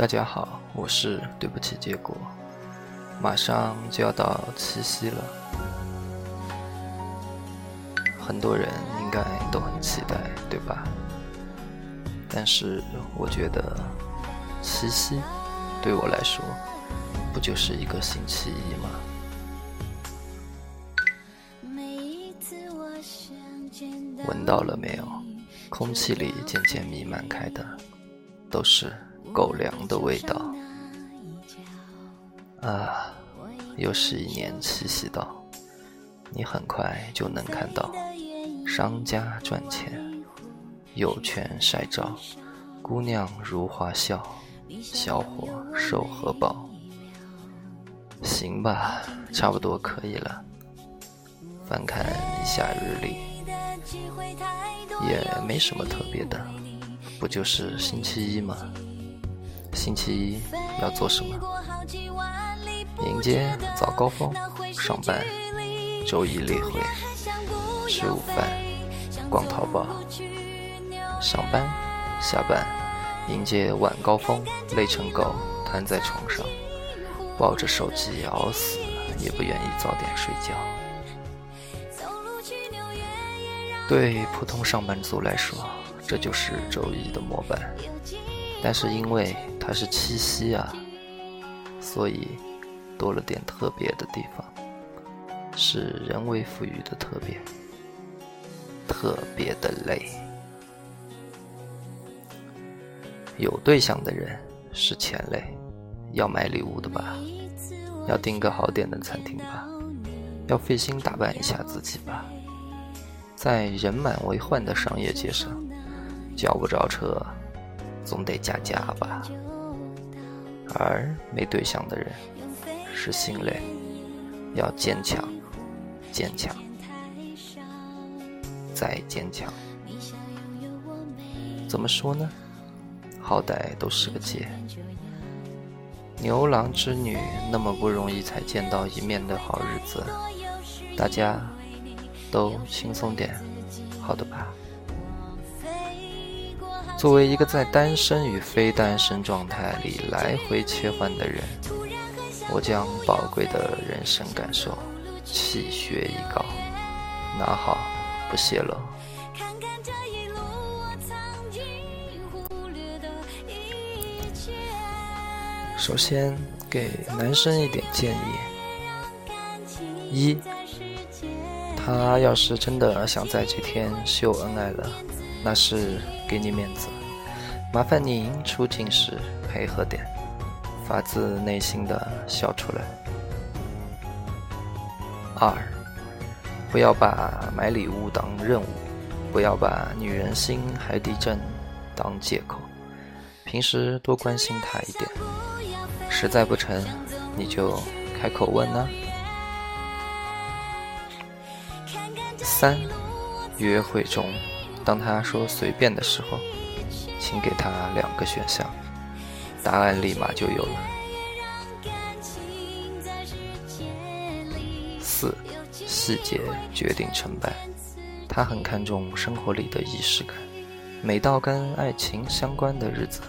大家好，我是对不起结果，马上就要到七夕了，很多人应该都很期待，对吧？但是我觉得七夕对我来说，不就是一个星期一吗？闻到了没有？空气里渐渐弥漫开的，都是。狗粮的味道啊！又是一年七夕到，你很快就能看到商家赚钱，有权晒照，姑娘如花笑，小伙收荷包。行吧，差不多可以了。翻看一下日历，也没什么特别的，不就是星期一吗？星期一要做什么？迎接早高峰，上班；周一例会，吃午饭，逛淘宝；上班，下班，迎接晚高峰，累成狗，瘫在床上，抱着手机熬死，也不愿意早点睡觉。对普通上班族来说，这就是周一的模板。但是因为它是七夕啊，所以多了点特别的地方，是人为赋予的特别，特别的累。有对象的人是钱累，要买礼物的吧，要订个好点的餐厅吧，要费心打扮一下自己吧，在人满为患的商业街上，叫不着车。总得加价吧，而没对象的人是心累，要坚强，坚强，再坚强。怎么说呢？好歹都是个姐，牛郎织女那么不容易才见到一面的好日子，大家都轻松点，作为一个在单身与非单身状态里来回切换的人，我将宝贵的人生感受气血一告，拿好不泄露。首先给男生一点建议：一，他要是真的想在这天秀恩爱了。那是给你面子，麻烦您出镜时配合点，发自内心的笑出来。二，不要把买礼物当任务，不要把女人心海底针当借口，平时多关心她一点，实在不成，你就开口问呢。三，约会中。当他说随便的时候，请给他两个选项，答案立马就有了。四，细节决定成败。他很看重生活里的仪式感，每到跟爱情相关的日子，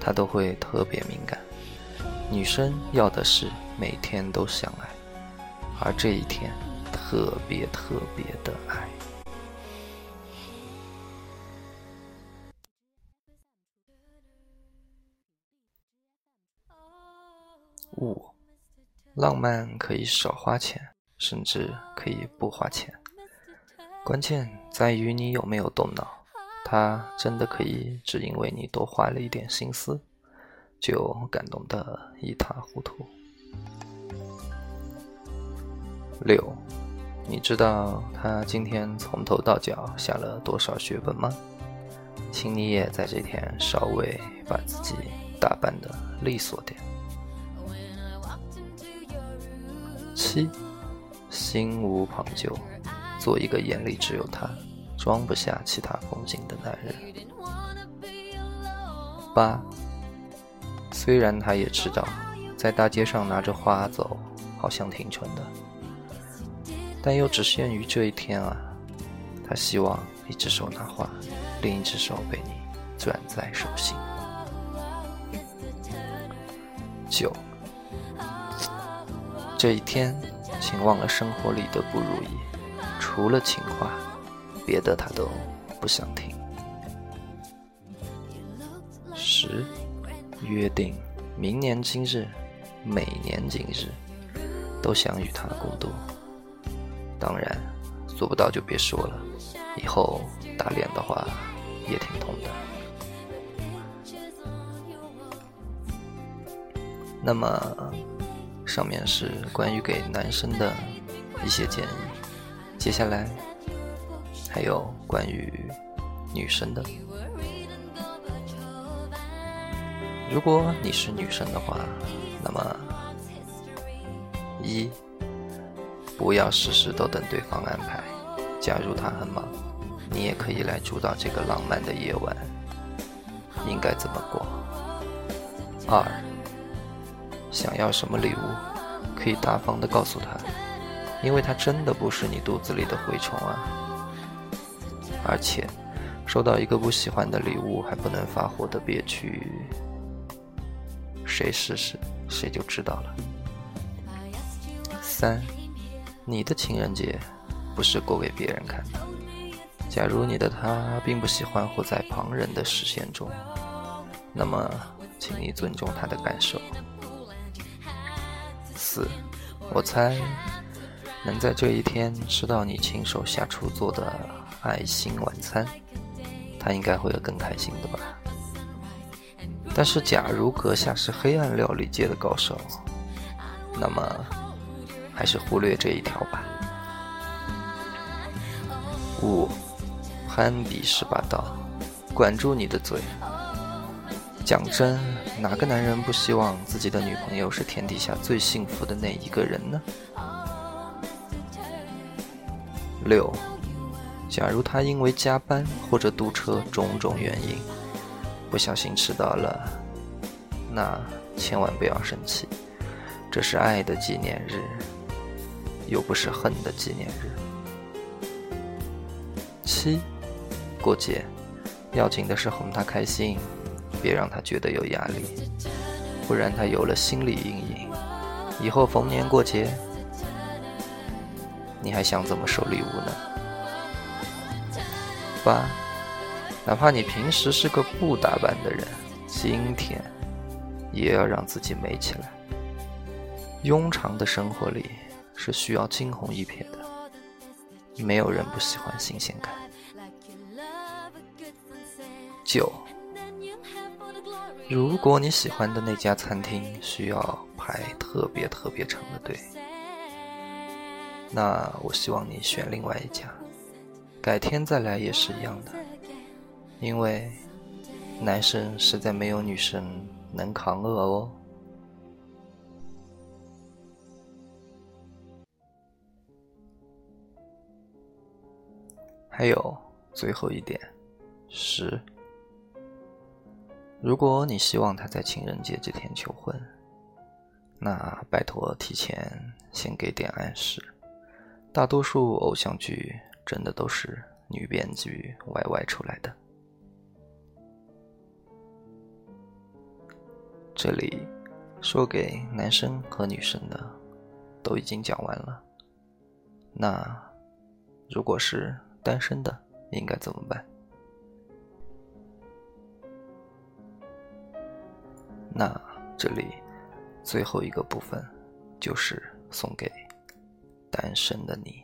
他都会特别敏感。女生要的是每天都相爱，而这一天特别特别的爱。五，浪漫可以少花钱，甚至可以不花钱，关键在于你有没有动脑。他真的可以只因为你多花了一点心思，就感动得一塌糊涂。六，你知道他今天从头到脚下了多少血本吗？请你也在这天稍微把自己打扮得利索点。七，心无旁骛，做一个眼里只有他，装不下其他风景的男人。八，虽然他也知道，在大街上拿着花走好像挺蠢的，但又只限于这一天啊。他希望一只手拿花，另一只手被你攥在手心。九，这一天，请忘了生活里的不如意，除了情话，别的他都不想听。十，约定明年今日，每年今日，都想与他共度。当然，做不到就别说了，以后打脸的话也挺痛的。那么，上面是关于给男生的一些建议，接下来还有关于女生的。如果你是女生的话，那么一不要事事都等对方安排。假如他很忙，你也可以来主导这个浪漫的夜晚，应该怎么过？二想要什么礼物，可以大方的告诉他，因为他真的不是你肚子里的蛔虫啊。而且，收到一个不喜欢的礼物还不能发火的憋屈。谁试试，谁就知道了。三，你的情人节不是过给别人看的。假如你的他并不喜欢活在旁人的视线中，那么，请你尊重他的感受。四，我猜，能在这一天吃到你亲手下厨做的爱心晚餐，他应该会有更开心的吧。但是，假如阁下是黑暗料理界的高手，那么还是忽略这一条吧。五，攀比十八道，管住你的嘴。讲真，哪个男人不希望自己的女朋友是天底下最幸福的那一个人呢？六，假如他因为加班或者堵车种种原因。不小心迟到了，那千万不要生气，这是爱的纪念日，又不是恨的纪念日。七，过节，要紧的是哄他开心，别让他觉得有压力，不然他有了心理阴影，以后逢年过节，你还想怎么收礼物呢？八。哪怕你平时是个不打扮的人，今天也要让自己美起来。庸常的生活里是需要惊鸿一瞥的，没有人不喜欢新鲜感。九，如果你喜欢的那家餐厅需要排特别特别长的队，那我希望你选另外一家，改天再来也是一样的。因为男生实在没有女生能扛饿哦。还有最后一点，十。如果你希望他在情人节这天求婚，那拜托提前先给点暗示。大多数偶像剧真的都是女编剧 YY 出来的。这里说给男生和女生的都已经讲完了。那如果是单身的，应该怎么办？那这里最后一个部分就是送给单身的你。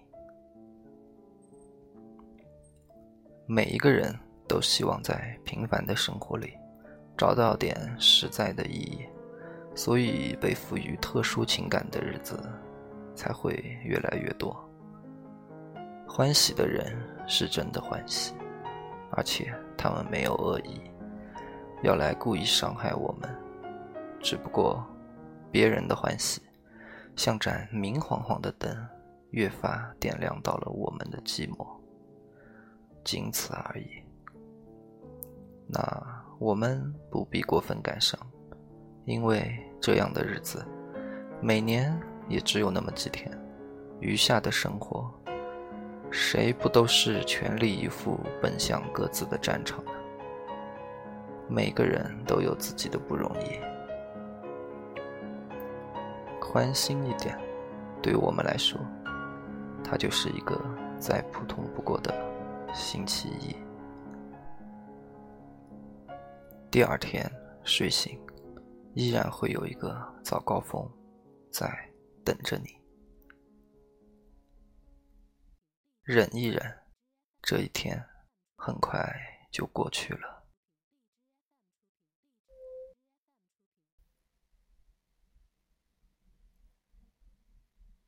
每一个人都希望在平凡的生活里。找到点实在的意义，所以被赋予特殊情感的日子才会越来越多。欢喜的人是真的欢喜，而且他们没有恶意，要来故意伤害我们。只不过，别人的欢喜像盏明晃晃的灯，越发点亮到了我们的寂寞，仅此而已。那。我们不必过分感伤，因为这样的日子，每年也只有那么几天，余下的生活，谁不都是全力以赴奔向各自的战场呢？每个人都有自己的不容易。关心一点，对我们来说，它就是一个再普通不过的星期一。第二天睡醒，依然会有一个早高峰在等着你。忍一忍，这一天很快就过去了。